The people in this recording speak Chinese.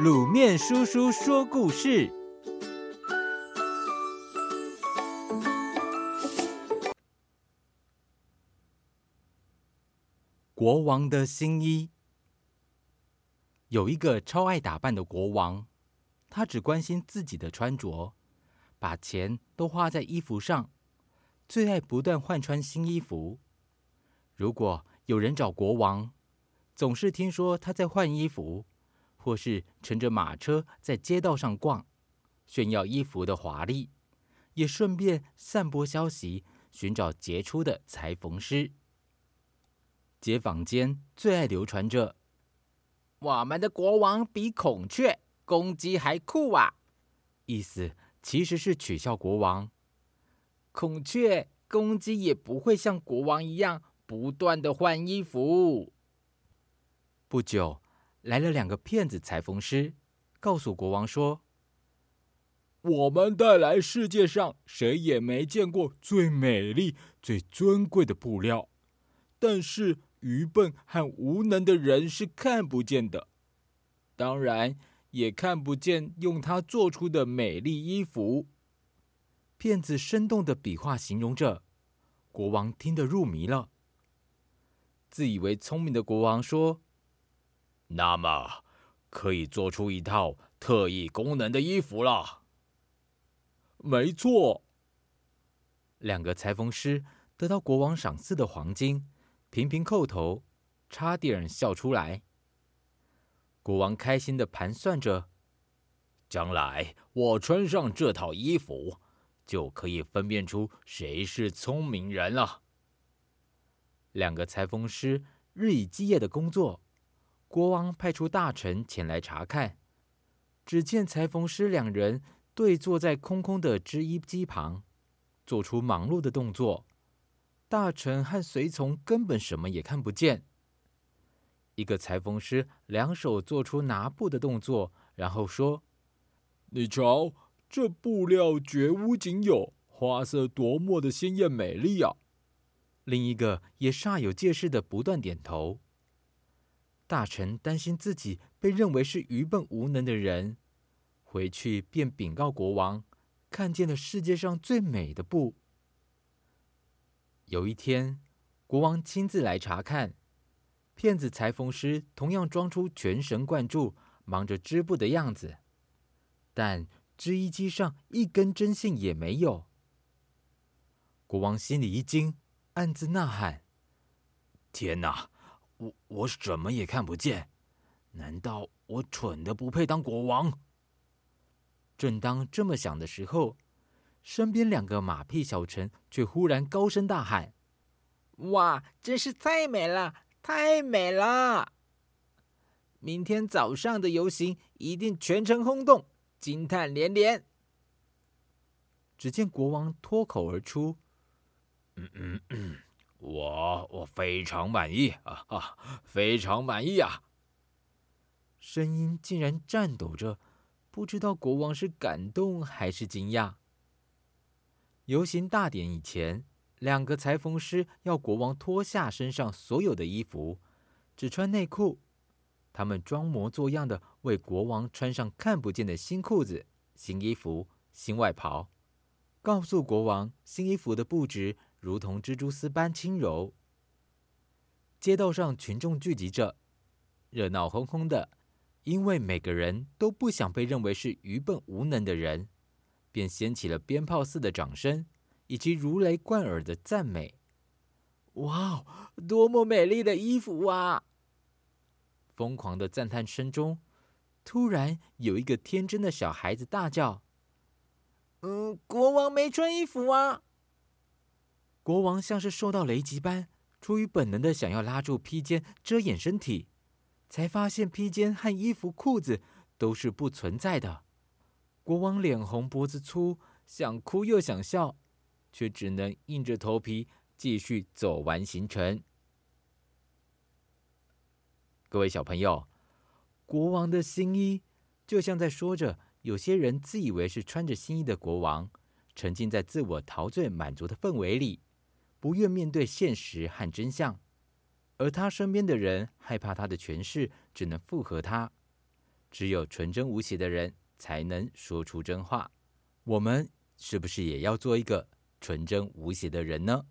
卤面叔叔说故事：国王的新衣。有一个超爱打扮的国王，他只关心自己的穿着，把钱都花在衣服上，最爱不断换穿新衣服。如果有人找国王，总是听说他在换衣服。或是乘着马车在街道上逛，炫耀衣服的华丽，也顺便散播消息，寻找杰出的裁缝师。街坊间最爱流传着：“我们的国王比孔雀、公鸡还酷啊！”意思其实是取笑国王。孔雀、公鸡也不会像国王一样不断的换衣服。不久。来了两个骗子裁缝师，告诉国王说：“我们带来世界上谁也没见过最美丽、最尊贵的布料，但是愚笨和无能的人是看不见的，当然也看不见用它做出的美丽衣服。”骗子生动的比划形容着，国王听得入迷了。自以为聪明的国王说。那么，可以做出一套特异功能的衣服了。没错，两个裁缝师得到国王赏赐的黄金，频频叩头，差点笑出来。国王开心地盘算着，将来我穿上这套衣服，就可以分辨出谁是聪明人了。两个裁缝师日以继夜的工作。国王派出大臣前来查看，只见裁缝师两人对坐在空空的织衣机旁，做出忙碌的动作。大臣和随从根本什么也看不见。一个裁缝师两手做出拿布的动作，然后说：“你瞧，这布料绝无仅有，花色多么的鲜艳美丽啊！”另一个也煞有介事的不断点头。大臣担心自己被认为是愚笨无能的人，回去便禀告国王，看见了世界上最美的布。有一天，国王亲自来查看，骗子裁缝师同样装出全神贯注、忙着织布的样子，但织衣机上一根针线也没有。国王心里一惊，暗自呐喊：“天哪！”我我什么也看不见，难道我蠢的不配当国王？正当这么想的时候，身边两个马屁小臣却忽然高声大喊：“哇，真是太美了，太美了！明天早上的游行一定全城轰动，惊叹连连。”只见国王脱口而出：“嗯嗯嗯。”非常满意啊啊，非常满意啊！声音竟然颤抖着，不知道国王是感动还是惊讶。游行大典以前，两个裁缝师要国王脱下身上所有的衣服，只穿内裤。他们装模作样的为国王穿上看不见的新裤子、新衣服、新外袍，告诉国王新衣服的布质。如同蜘蛛丝般轻柔。街道上群众聚集着，热闹哄哄的，因为每个人都不想被认为是愚笨无能的人，便掀起了鞭炮似的掌声，以及如雷贯耳的赞美。哇，多么美丽的衣服啊！疯狂的赞叹声中，突然有一个天真的小孩子大叫：“嗯，国王没穿衣服啊！”国王像是受到雷击般，出于本能的想要拉住披肩遮掩身体，才发现披肩和衣服、裤子都是不存在的。国王脸红脖子粗，想哭又想笑，却只能硬着头皮继续走完行程。各位小朋友，国王的新衣就像在说着，有些人自以为是穿着新衣的国王，沉浸在自我陶醉满足的氛围里。不愿面对现实和真相，而他身边的人害怕他的权势，只能附和他。只有纯真无邪的人才能说出真话。我们是不是也要做一个纯真无邪的人呢？